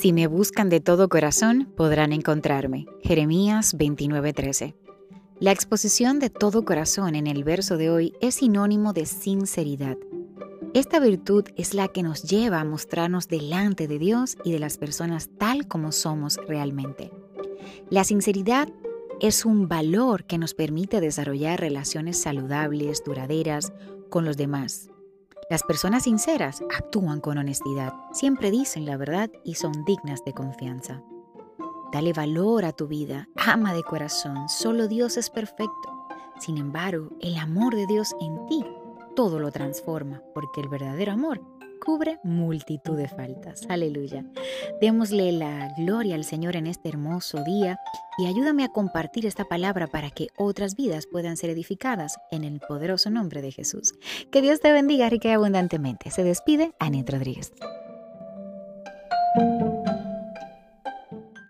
Si me buscan de todo corazón, podrán encontrarme. Jeremías 29:13. La exposición de todo corazón en el verso de hoy es sinónimo de sinceridad. Esta virtud es la que nos lleva a mostrarnos delante de Dios y de las personas tal como somos realmente. La sinceridad es un valor que nos permite desarrollar relaciones saludables, duraderas con los demás. Las personas sinceras actúan con honestidad, siempre dicen la verdad y son dignas de confianza. Dale valor a tu vida, ama de corazón, solo Dios es perfecto. Sin embargo, el amor de Dios en ti todo lo transforma, porque el verdadero amor cubre multitud de faltas. Aleluya. Démosle la gloria al Señor en este hermoso día y ayúdame a compartir esta palabra para que otras vidas puedan ser edificadas en el poderoso nombre de Jesús. Que Dios te bendiga rica y abundantemente. Se despide Anet Rodríguez.